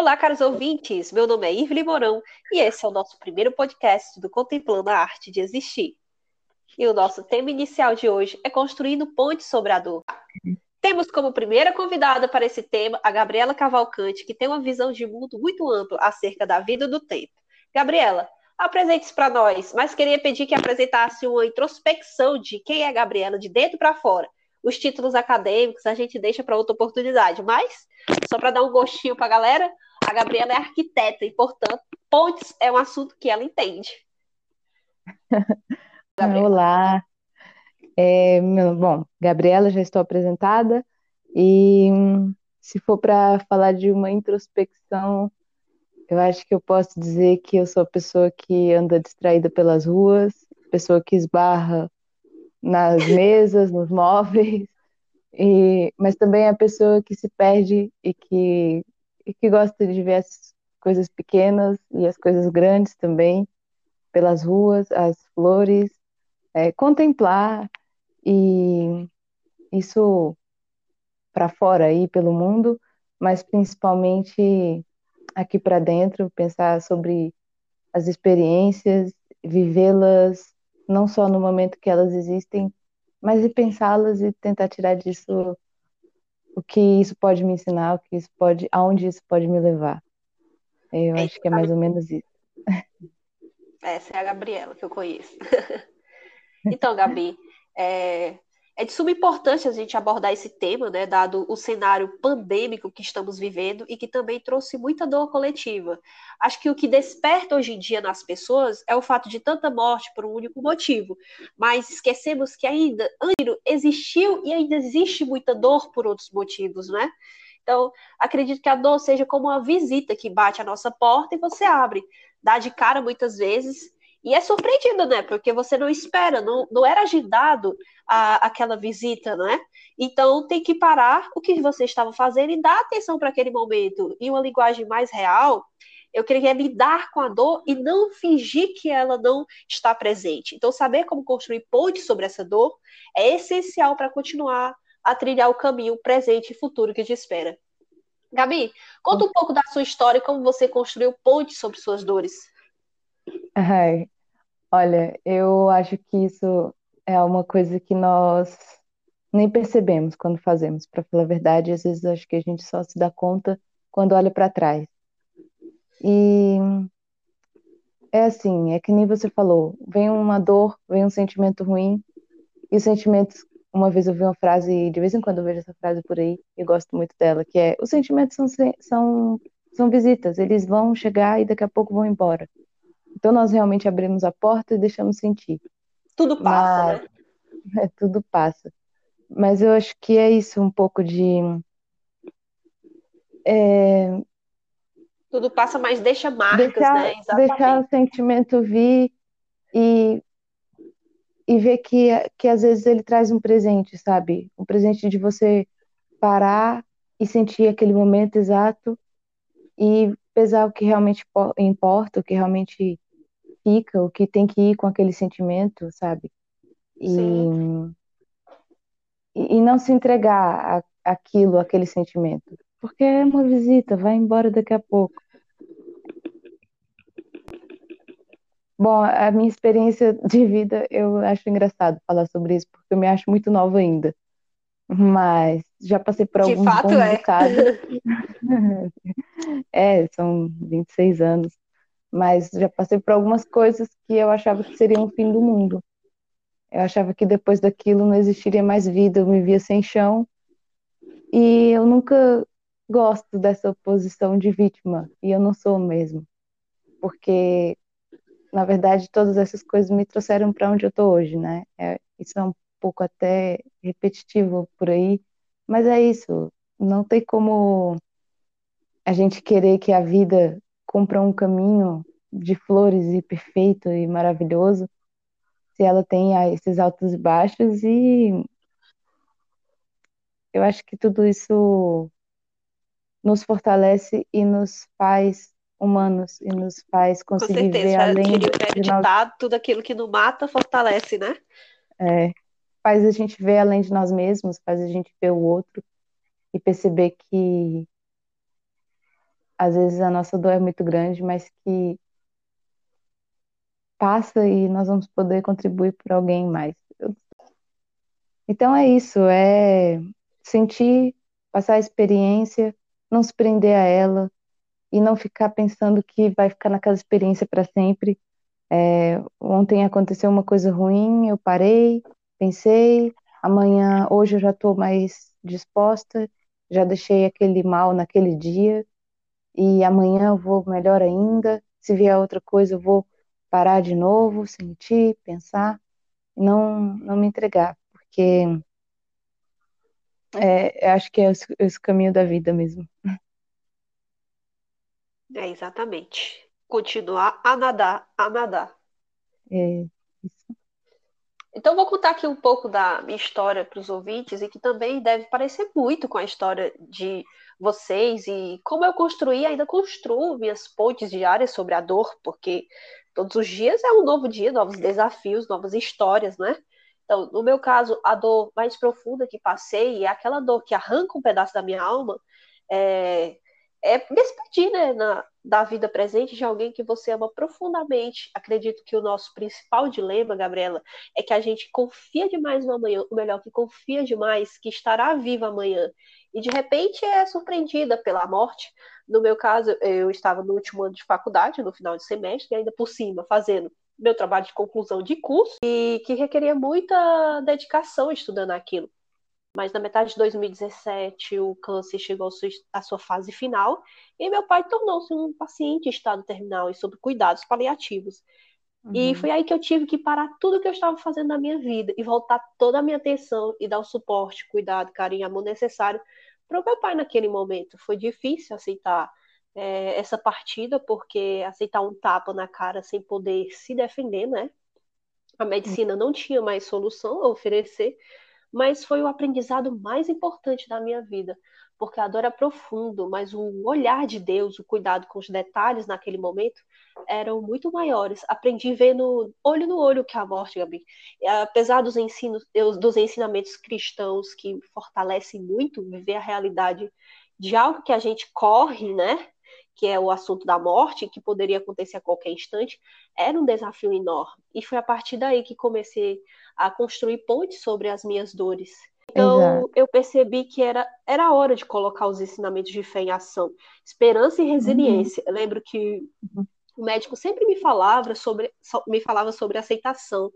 Olá, caros ouvintes. Meu nome é Irvely Mourão e esse é o nosso primeiro podcast do Contemplando a Arte de Existir. E o nosso tema inicial de hoje é Construindo Pontes sobre a Dor. Temos como primeira convidada para esse tema a Gabriela Cavalcante, que tem uma visão de mundo muito ampla acerca da vida do tempo. Gabriela, apresente-se para nós, mas queria pedir que apresentasse uma introspecção de quem é a Gabriela de dentro para fora. Os títulos acadêmicos a gente deixa para outra oportunidade, mas só para dar um gostinho para a galera, a Gabriela é arquiteta e, portanto, pontes é um assunto que ela entende. Olá. É, bom, Gabriela, já estou apresentada e se for para falar de uma introspecção, eu acho que eu posso dizer que eu sou a pessoa que anda distraída pelas ruas, pessoa que esbarra nas mesas, nos móveis, e, mas também a pessoa que se perde e que, e que gosta de ver as coisas pequenas e as coisas grandes também, pelas ruas, as flores, é, contemplar e isso para fora aí pelo mundo, mas principalmente aqui para dentro, pensar sobre as experiências, vivê-las não só no momento que elas existem, mas e pensá-las e tentar tirar disso o que isso pode me ensinar, o que isso pode, aonde isso pode me levar. Eu é, acho que é mais ou menos isso. Essa é a Gabriela que eu conheço. então, Gabi, é, é de suma importância a gente abordar esse tema, né, dado o cenário pandêmico que estamos vivendo e que também trouxe muita dor coletiva. Acho que o que desperta hoje em dia nas pessoas é o fato de tanta morte por um único motivo, mas esquecemos que ainda existiu e ainda existe muita dor por outros motivos, né? Então, acredito que a dor seja como uma visita que bate à nossa porta e você abre, dá de cara muitas vezes e é surpreendido, né? Porque você não espera, não, não era agendado a, aquela visita, né? Então tem que parar o que você estava fazendo e dar atenção para aquele momento. Em uma linguagem mais real, eu queria lidar com a dor e não fingir que ela não está presente. Então, saber como construir pontes sobre essa dor é essencial para continuar a trilhar o caminho presente e futuro que te espera. Gabi, conta um pouco da sua história e como você construiu pontes sobre suas dores. Ai, olha, eu acho que isso é uma coisa que nós nem percebemos quando fazemos, para falar a verdade, às vezes acho que a gente só se dá conta quando olha para trás. E é assim, é que nem você falou, vem uma dor, vem um sentimento ruim, e os sentimentos, uma vez eu vi uma frase, de vez em quando eu vejo essa frase por aí, e gosto muito dela, que é, os sentimentos são, são, são visitas, eles vão chegar e daqui a pouco vão embora. Então nós realmente abrimos a porta e deixamos sentir. Tudo passa, Mas, né? É, tudo passa. Mas eu acho que é isso um pouco de. É, tudo passa, mas deixa marcas, deixar, né? Exatamente. Deixar o sentimento vir e, e ver que, que às vezes ele traz um presente, sabe? Um presente de você parar e sentir aquele momento exato e pesar o que realmente importa, o que realmente fica, o que tem que ir com aquele sentimento, sabe? E, e, não se entregar a, aquilo, aquele sentimento. Porque é uma visita, vai embora daqui a pouco. Bom, a minha experiência de vida, eu acho engraçado falar sobre isso, porque eu me acho muito nova ainda. Mas já passei por alguns de fato é. é, são 26 anos mas já passei por algumas coisas que eu achava que seriam o fim do mundo. Eu achava que depois daquilo não existiria mais vida, eu me via sem chão. E eu nunca gosto dessa posição de vítima, e eu não sou mesmo. Porque, na verdade, todas essas coisas me trouxeram para onde eu estou hoje, né? É, isso é um pouco até repetitivo por aí, mas é isso. Não tem como a gente querer que a vida compra um caminho de flores e perfeito e maravilhoso, se ela tem esses altos e baixos e eu acho que tudo isso nos fortalece e nos faz humanos e nos faz conseguir Com certeza, ver além de nós. tudo aquilo que não mata fortalece, né? É, faz a gente ver além de nós mesmos, faz a gente ver o outro e perceber que às vezes a nossa dor é muito grande, mas que passa e nós vamos poder contribuir por alguém mais. Então é isso, é sentir, passar a experiência, não se prender a ela e não ficar pensando que vai ficar naquela experiência para sempre. É, ontem aconteceu uma coisa ruim, eu parei, pensei, amanhã, hoje eu já estou mais disposta, já deixei aquele mal naquele dia e amanhã eu vou melhor ainda. Se vier outra coisa, eu vou parar de novo, sentir, pensar, não, não me entregar, porque é, acho que é esse, esse caminho da vida mesmo. É, exatamente. Continuar a nadar, a nadar. É, isso. Então, vou contar aqui um pouco da minha história para os ouvintes e que também deve parecer muito com a história de vocês e como eu construí, ainda construo minhas pontes diárias sobre a dor, porque todos os dias é um novo dia, novos desafios, novas histórias, né? Então, no meu caso, a dor mais profunda que passei é aquela dor que arranca um pedaço da minha alma, é, é despedir né, na, da vida presente de alguém que você ama profundamente. Acredito que o nosso principal dilema, Gabriela, é que a gente confia demais no amanhã, ou melhor, que confia demais que estará viva amanhã. E de repente é surpreendida pela morte. No meu caso, eu estava no último ano de faculdade, no final de semestre, e ainda por cima, fazendo meu trabalho de conclusão de curso, e que requeria muita dedicação estudando aquilo mas na metade de 2017 o câncer chegou à sua fase final e meu pai tornou-se um paciente em estado terminal e sob cuidados paliativos. Uhum. E foi aí que eu tive que parar tudo que eu estava fazendo na minha vida e voltar toda a minha atenção e dar o suporte, cuidado, carinho, amor necessário para o meu pai naquele momento. Foi difícil aceitar é, essa partida, porque aceitar um tapa na cara sem poder se defender, né? A medicina não tinha mais solução a oferecer mas foi o aprendizado mais importante da minha vida, porque a dor é profundo, mas o olhar de Deus, o cuidado com os detalhes naquele momento eram muito maiores. Aprendi vendo olho no olho que é a morte, Gabi. Apesar dos ensinos, dos ensinamentos cristãos que fortalecem muito viver a realidade de algo que a gente corre, né? Que é o assunto da morte, que poderia acontecer a qualquer instante, era um desafio enorme. E foi a partir daí que comecei a construir pontes sobre as minhas dores. Então, Exato. eu percebi que era, era hora de colocar os ensinamentos de fé em ação. Esperança e resiliência. Uhum. Eu lembro que uhum. o médico sempre me falava sobre, me falava sobre aceitação,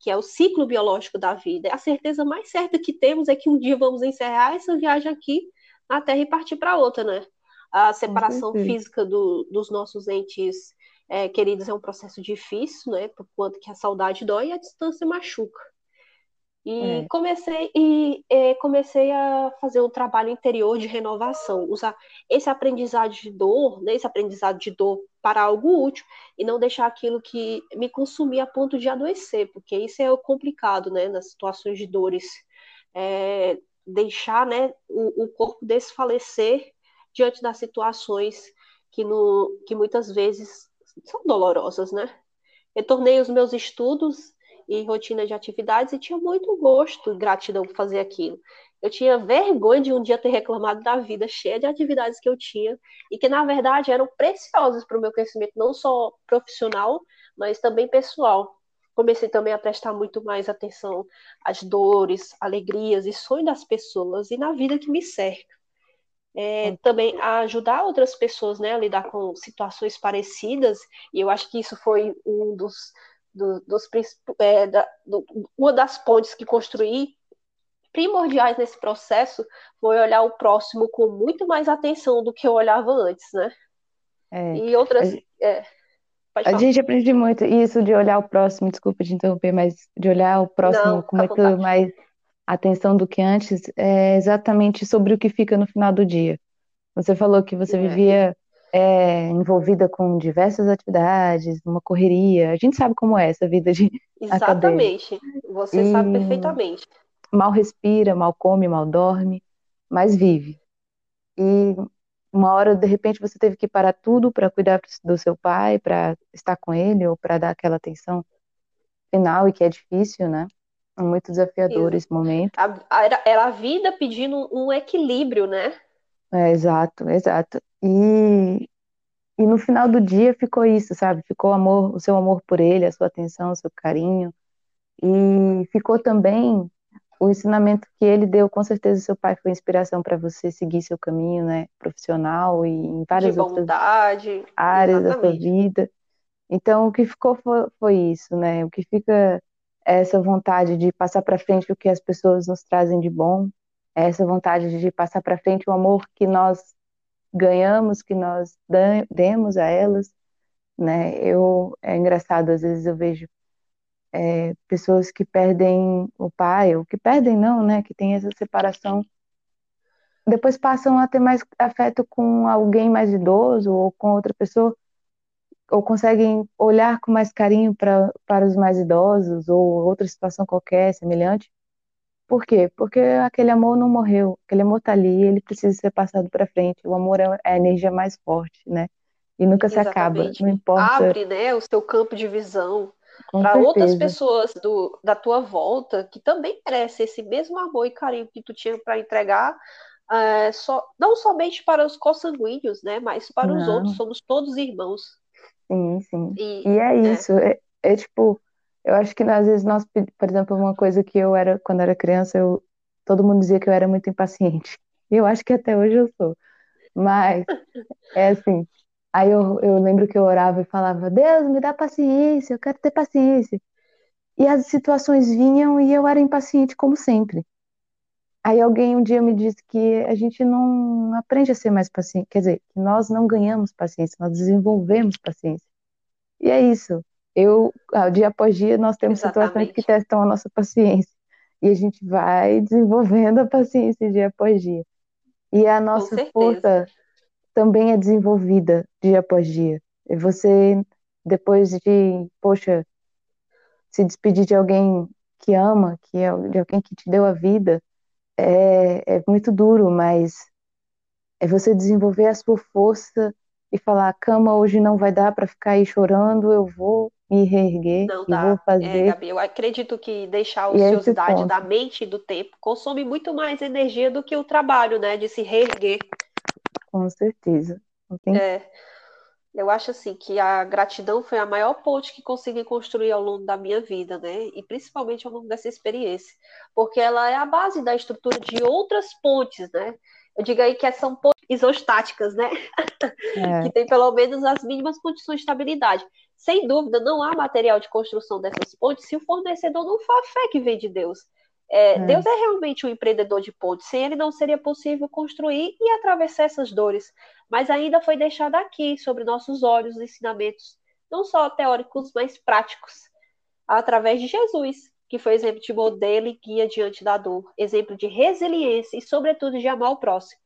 que é o ciclo biológico da vida. A certeza mais certa que temos é que um dia vamos encerrar essa viagem aqui na Terra e partir para outra, né? A separação física do, dos nossos entes é, queridos é um processo difícil, né? Por quanto que a saudade dói e a distância machuca. E é. comecei e é, comecei a fazer um trabalho interior de renovação, usar esse aprendizado de dor, né, esse aprendizado de dor para algo útil e não deixar aquilo que me consumia a ponto de adoecer, porque isso é complicado, né, nas situações de dores, é, deixar, né, o, o corpo desfalecer diante das situações que, no, que muitas vezes são dolorosas, né? Retornei os meus estudos e rotina de atividades e tinha muito gosto e gratidão por fazer aquilo. Eu tinha vergonha de um dia ter reclamado da vida cheia de atividades que eu tinha e que, na verdade, eram preciosas para o meu crescimento, não só profissional, mas também pessoal. Comecei também a prestar muito mais atenção às dores, alegrias e sonhos das pessoas e na vida que me cerca é, também a ajudar outras pessoas né, a lidar com situações parecidas, e eu acho que isso foi um dos, do, dos é, da, do, uma das pontes que construí primordiais nesse processo foi olhar o próximo com muito mais atenção do que eu olhava antes, né? É, e outras. A, é, a gente aprende muito isso de olhar o próximo, desculpa te interromper, mas de olhar o próximo Não, com muito vontade. mais atenção do que antes é exatamente sobre o que fica no final do dia. Você falou que você é. vivia é, envolvida com diversas atividades, uma correria. A gente sabe como é essa vida de Exatamente. Acadêmica. Você e sabe perfeitamente. Mal respira, mal come, mal dorme, mas vive. E uma hora, de repente, você teve que parar tudo para cuidar do seu pai, para estar com ele ou para dar aquela atenção final e que é difícil, né? Muito desafiador esse momento. A, era, era a vida pedindo um equilíbrio, né? É, exato, exato. E, e no final do dia ficou isso, sabe? Ficou amor, o seu amor por ele, a sua atenção, o seu carinho. E ficou também o ensinamento que ele deu, com certeza seu pai foi inspiração para você seguir seu caminho, né, profissional e em várias de bondade, outras áreas exatamente. da sua vida. Então o que ficou foi, foi isso, né? O que fica essa vontade de passar para frente o que as pessoas nos trazem de bom, essa vontade de passar para frente o amor que nós ganhamos, que nós demos a elas, né? Eu é engraçado às vezes eu vejo é, pessoas que perdem o pai, ou que perdem não, né, que tem essa separação, depois passam a ter mais afeto com alguém mais idoso ou com outra pessoa, ou conseguem olhar com mais carinho pra, para os mais idosos ou outra situação qualquer semelhante. Por quê? Porque aquele amor não morreu, aquele amor está ali, ele precisa ser passado para frente. O amor é a energia mais forte, né? E nunca Exatamente. se acaba, não importa. Abre, né, o seu campo de visão para outras pessoas do, da tua volta que também merecem esse mesmo amor e carinho que tu tinha para entregar, é, só, não somente para os consanguíneos, né, mas para não. os outros, somos todos irmãos. Sim, sim. E, e é, é isso, é, é, tipo, eu acho que às vezes nós, por exemplo, uma coisa que eu era, quando era criança, eu, todo mundo dizia que eu era muito impaciente. E eu acho que até hoje eu sou. Mas, é assim, Aí eu, eu lembro que eu orava e falava: Deus, me dá paciência, eu quero ter paciência. E as situações vinham e eu era impaciente, como sempre. Aí alguém um dia me disse que a gente não aprende a ser mais paciente, quer dizer, que nós não ganhamos paciência, nós desenvolvemos paciência. E é isso. Eu, ah, dia após dia, nós temos Exatamente. situações que testam a nossa paciência. E a gente vai desenvolvendo a paciência dia após dia. E a nossa força também é desenvolvida dia após dia. E você, depois de, poxa, se despedir de alguém que ama, que é de alguém que te deu a vida, é, é muito duro, mas é você desenvolver a sua força e falar: a cama hoje não vai dar para ficar aí chorando, eu vou me reerguer não e dá. vou é, fazer. É, Gabi, eu acredito que deixar a é ociosidade da mente e do tempo consome muito mais energia do que o trabalho, né, de se reerguer com certeza. É, eu acho assim que a gratidão foi a maior ponte que consegui construir ao longo da minha vida, né? E principalmente ao longo dessa experiência, porque ela é a base da estrutura de outras pontes, né? Eu digo aí que são pontes isostáticas, né? É. que tem pelo menos as mínimas condições de estabilidade. Sem dúvida, não há material de construção dessas pontes se o fornecedor não for a fé que vem de Deus. É, é. Deus é realmente um empreendedor de pontes. Sem ele não seria possível construir e atravessar essas dores. Mas ainda foi deixado aqui, sobre nossos olhos, os ensinamentos, não só teóricos, mas práticos, através de Jesus, que foi exemplo de modelo e guia diante da dor, exemplo de resiliência e, sobretudo, de amar o próximo.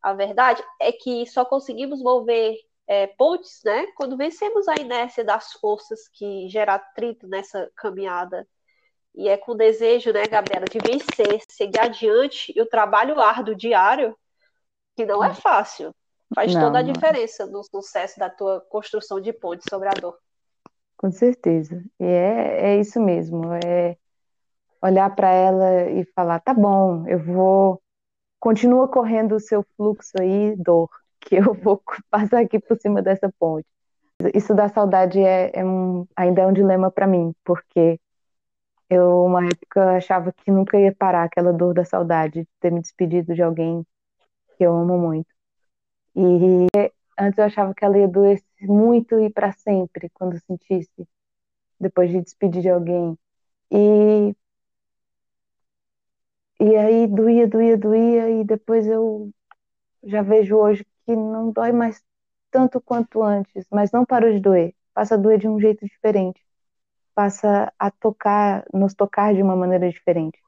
A verdade é que só conseguimos mover é, pontes, né, quando vencemos a inércia das forças que gera atrito nessa caminhada e é com o desejo, né, Gabriela, de vencer, seguir adiante e o trabalho árduo diário, que não é fácil, faz não, toda a diferença no sucesso da tua construção de ponte sobre a dor. Com certeza. E é, é isso mesmo, é olhar para ela e falar, tá bom, eu vou continua correndo o seu fluxo aí, dor, que eu vou passar aqui por cima dessa ponte. Isso da saudade é, é um, ainda é um dilema para mim, porque eu, uma época, achava que nunca ia parar aquela dor da saudade de ter me despedido de alguém que eu amo muito. E antes eu achava que ela ia doer muito e para sempre quando sentisse, depois de despedir de alguém. E, e aí doía, doía, doía, e depois eu já vejo hoje que não dói mais tanto quanto antes, mas não parou de doer, passa a doer de um jeito diferente passa a tocar, nos tocar de uma maneira diferente.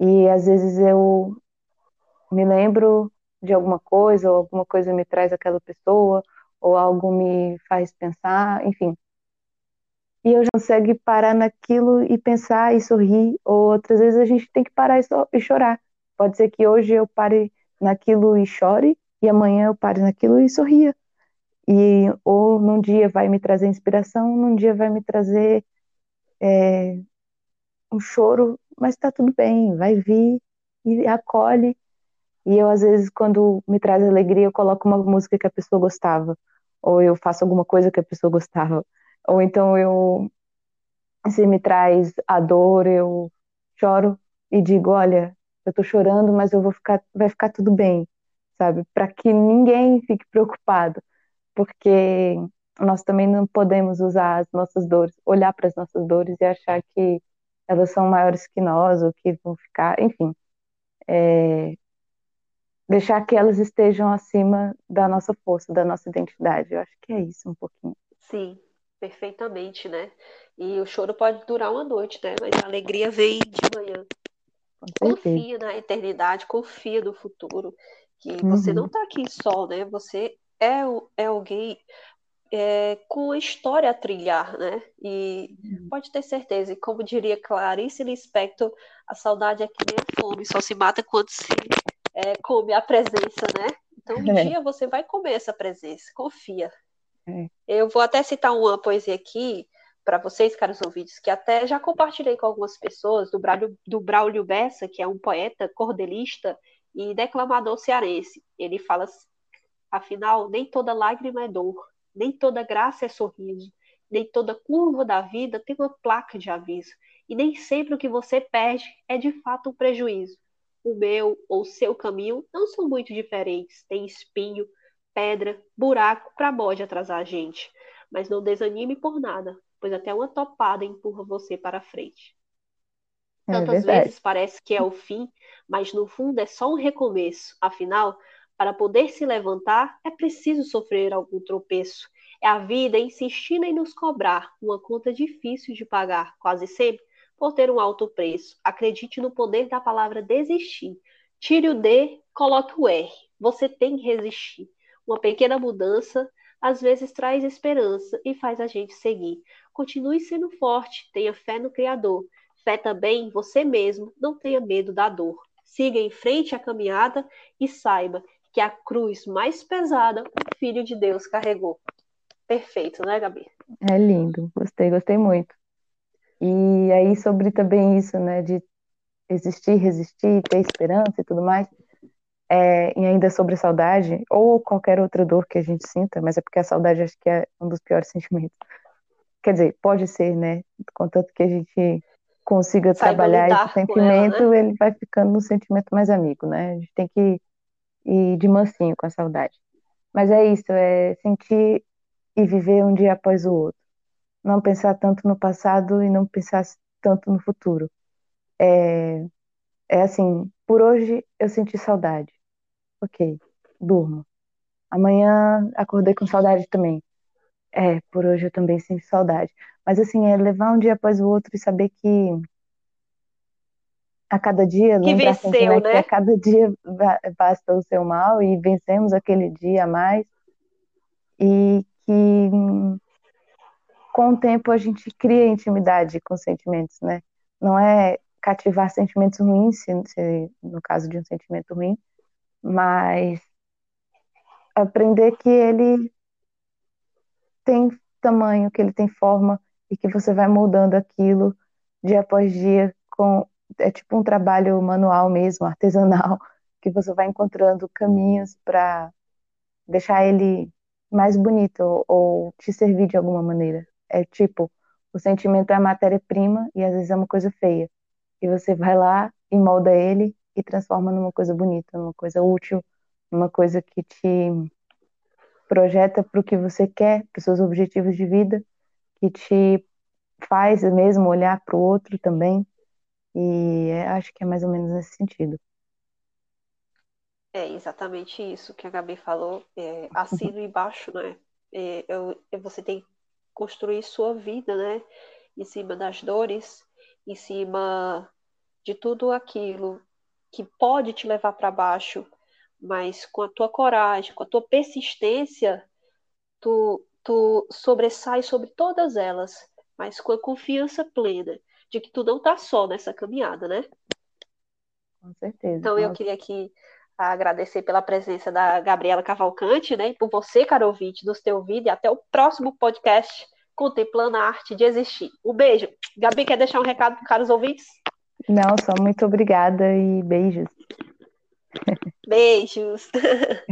E às vezes eu me lembro de alguma coisa, ou alguma coisa me traz aquela pessoa, ou algo me faz pensar, enfim. E eu já consigo parar naquilo e pensar e sorrir, ou outras vezes a gente tem que parar e, so e chorar. Pode ser que hoje eu pare naquilo e chore, e amanhã eu pare naquilo e sorria. E ou num dia vai me trazer inspiração, num dia vai me trazer é, um choro, mas está tudo bem, vai vir e acolhe. E eu, às vezes, quando me traz alegria, eu coloco uma música que a pessoa gostava, ou eu faço alguma coisa que a pessoa gostava, ou então eu, se me traz a dor, eu choro e digo: olha, eu tô chorando, mas eu vou ficar, vai ficar tudo bem, sabe? Para que ninguém fique preocupado, porque nós também não podemos usar as nossas dores, olhar para as nossas dores e achar que elas são maiores que nós ou que vão ficar, enfim, é, deixar que elas estejam acima da nossa força, da nossa identidade. Eu acho que é isso um pouquinho. Sim, perfeitamente, né? E o choro pode durar uma noite, né? Mas a alegria vem de manhã. Confia na eternidade, confia no futuro, que uhum. você não está aqui só, né? Você é, é alguém é, com a história a trilhar, né? E uhum. pode ter certeza, e como diria Clarice Lispector, a saudade é que nem a fome, só se mata quando se é, come a presença, né? Então um é. dia você vai comer essa presença, confia. É. Eu vou até citar uma poesia aqui para vocês, caros ouvintes, que até já compartilhei com algumas pessoas, do Braulio, do Braulio Bessa, que é um poeta, cordelista e declamador cearense. Ele fala, afinal, nem toda lágrima é dor, nem toda graça é sorriso, nem toda curva da vida tem uma placa de aviso, e nem sempre o que você perde é de fato um prejuízo. O meu ou o seu caminho não são muito diferentes, tem espinho, pedra, buraco para bode atrasar a gente. Mas não desanime por nada, pois até uma topada empurra você para frente. É Tantas vezes parece que é o fim, mas no fundo é só um recomeço. Afinal, para poder se levantar, é preciso sofrer algum tropeço. É a vida insistindo em nos cobrar uma conta difícil de pagar, quase sempre, por ter um alto preço. Acredite no poder da palavra desistir. Tire o D, coloque o R. Você tem que resistir. Uma pequena mudança às vezes traz esperança e faz a gente seguir. Continue sendo forte, tenha fé no Criador. Fé também em você mesmo, não tenha medo da dor. Siga em frente a caminhada e saiba que a cruz mais pesada o Filho de Deus carregou. Perfeito, né, Gabi? É lindo, gostei, gostei muito. E aí, sobre também isso, né, de existir, resistir, ter esperança e tudo mais, é, e ainda sobre saudade, ou qualquer outra dor que a gente sinta, mas é porque a saudade acho que é um dos piores sentimentos. Quer dizer, pode ser, né? Contanto que a gente consiga Saiba trabalhar esse sentimento, ela, né? ele vai ficando um sentimento mais amigo, né? A gente tem que e de mansinho com a saudade. Mas é isso, é sentir e viver um dia após o outro. Não pensar tanto no passado e não pensar tanto no futuro. É, é assim, por hoje eu senti saudade. Ok, durmo. Amanhã acordei com saudade também. É, por hoje eu também sinto saudade. Mas assim, é levar um dia após o outro e saber que a cada dia, que venceu, né? Que a cada dia basta o seu mal e vencemos aquele dia a mais. E que com o tempo a gente cria intimidade com sentimentos, né? Não é cativar sentimentos ruins, se, se, no caso de um sentimento ruim, mas aprender que ele tem tamanho, que ele tem forma e que você vai moldando aquilo dia após dia com é tipo um trabalho manual mesmo, artesanal, que você vai encontrando caminhos para deixar ele mais bonito ou, te servir de alguma maneira. É tipo, o sentimento é a matéria-prima e às vezes é uma coisa feia. E você vai lá e molda ele e transforma numa coisa bonita, numa coisa útil, numa coisa que te projeta para o que você quer, para os seus objetivos de vida, que te faz mesmo olhar para o outro também. E é, acho que é mais ou menos nesse sentido. É exatamente isso que a Gabi falou, é, assino embaixo, né? É, eu, você tem que construir sua vida, né? Em cima das dores, em cima de tudo aquilo que pode te levar para baixo, mas com a tua coragem, com a tua persistência, tu, tu sobressai sobre todas elas, mas com a confiança plena de que tu não tá só nessa caminhada, né? Com certeza. Então eu queria aqui agradecer pela presença da Gabriela Cavalcante, né? E por você, caro ouvinte, nos ter ouvido e até o próximo podcast Contemplando a Arte de Existir. Um beijo. Gabi, quer deixar um recado para os caros ouvintes? Não, só muito obrigada e beijos. Beijos.